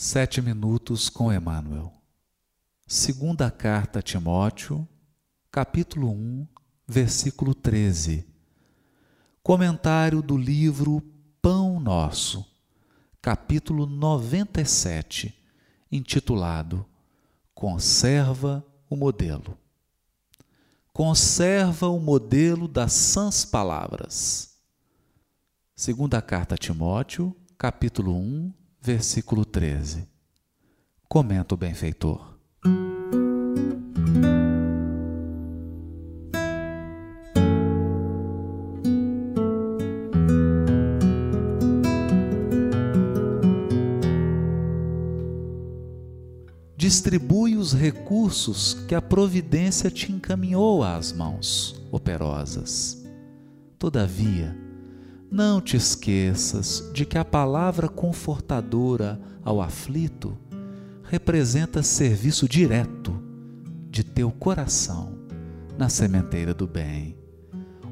Sete minutos com Emmanuel. Segunda carta a Timóteo, capítulo 1, versículo 13. Comentário do livro Pão Nosso, capítulo 97, intitulado Conserva o modelo. Conserva o modelo das sãs palavras. Segunda carta a Timóteo, capítulo 1, versículo 13. Comenta o benfeitor. Distribui os recursos que a providência te encaminhou às mãos operosas. Todavia, não te esqueças de que a palavra confortadora ao aflito representa serviço direto de teu coração na sementeira do bem.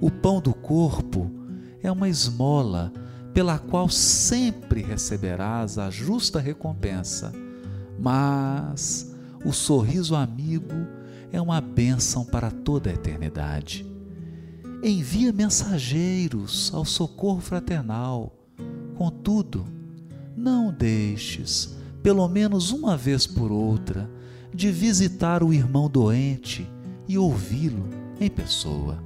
O pão do corpo é uma esmola pela qual sempre receberás a justa recompensa, mas o sorriso amigo é uma bênção para toda a eternidade envia mensageiros ao socorro fraternal. Contudo, não deixes, pelo menos uma vez por outra, de visitar o irmão doente e ouvi-lo em pessoa.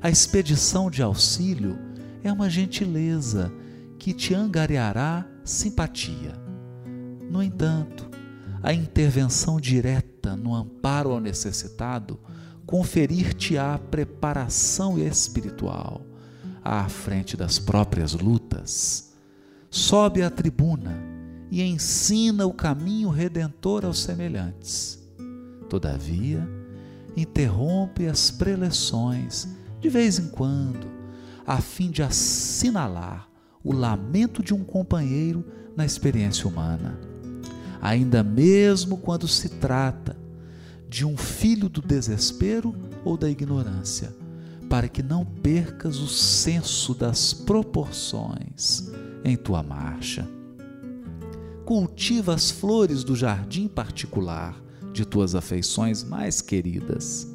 A expedição de auxílio é uma gentileza que te angariará simpatia. No entanto, a intervenção direta no amparo ao necessitado conferir-te-á preparação espiritual à frente das próprias lutas. Sobe à tribuna e ensina o caminho redentor aos semelhantes. Todavia, interrompe as preleções de vez em quando, a fim de assinalar o lamento de um companheiro na experiência humana. Ainda mesmo quando se trata de um filho do desespero ou da ignorância, para que não percas o senso das proporções em tua marcha. Cultiva as flores do jardim particular de tuas afeições mais queridas,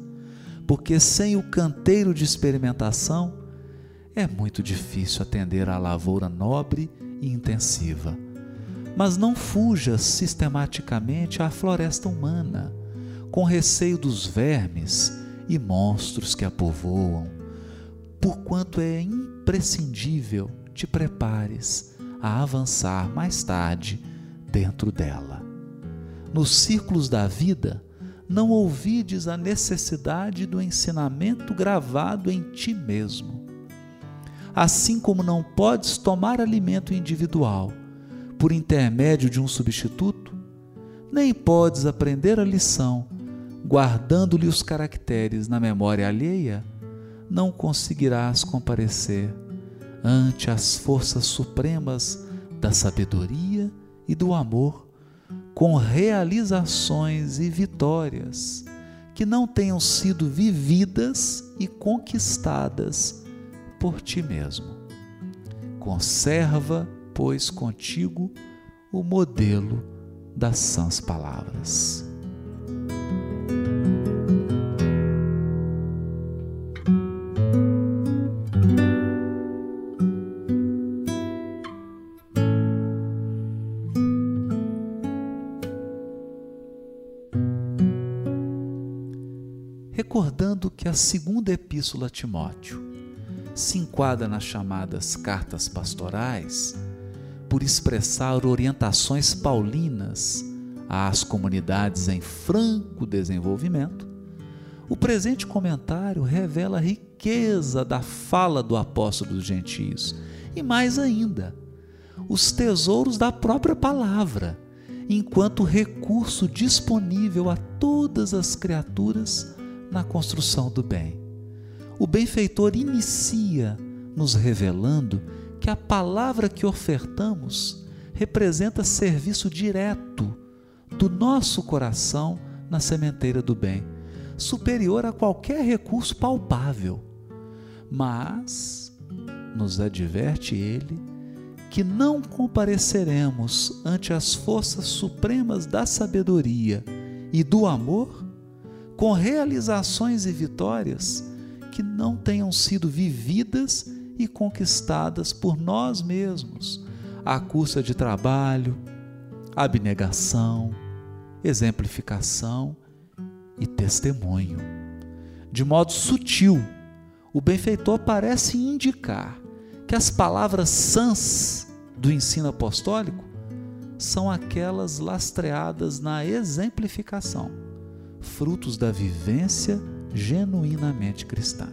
porque sem o canteiro de experimentação é muito difícil atender à lavoura nobre e intensiva. Mas não fujas sistematicamente à floresta humana com receio dos vermes e monstros que a povoam, porquanto é imprescindível te prepares a avançar mais tarde dentro dela. Nos círculos da vida, não ouvides a necessidade do ensinamento gravado em ti mesmo. Assim como não podes tomar alimento individual por intermédio de um substituto, nem podes aprender a lição guardando-lhe os caracteres na memória alheia, não conseguirás comparecer ante as forças supremas da sabedoria e do amor com realizações e vitórias que não tenham sido vividas e conquistadas por ti mesmo. Conserva, pois, contigo o modelo das sãs palavras. Recordando que a segunda epístola a Timóteo se enquadra nas chamadas cartas pastorais por expressar orientações paulinas às comunidades em franco desenvolvimento, o presente comentário revela a riqueza da fala do apóstolo dos gentios e mais ainda, os tesouros da própria palavra, enquanto recurso disponível a todas as criaturas na construção do bem. O benfeitor inicia nos revelando que a palavra que ofertamos representa serviço direto do nosso coração na sementeira do bem, superior a qualquer recurso palpável. Mas, nos adverte ele, que não compareceremos ante as forças supremas da sabedoria e do amor com realizações e vitórias que não tenham sido vividas e conquistadas por nós mesmos, à custa de trabalho, abnegação, exemplificação e testemunho. De modo sutil, o benfeitor parece indicar que as palavras sãs do ensino apostólico são aquelas lastreadas na exemplificação, frutos da vivência genuinamente cristã.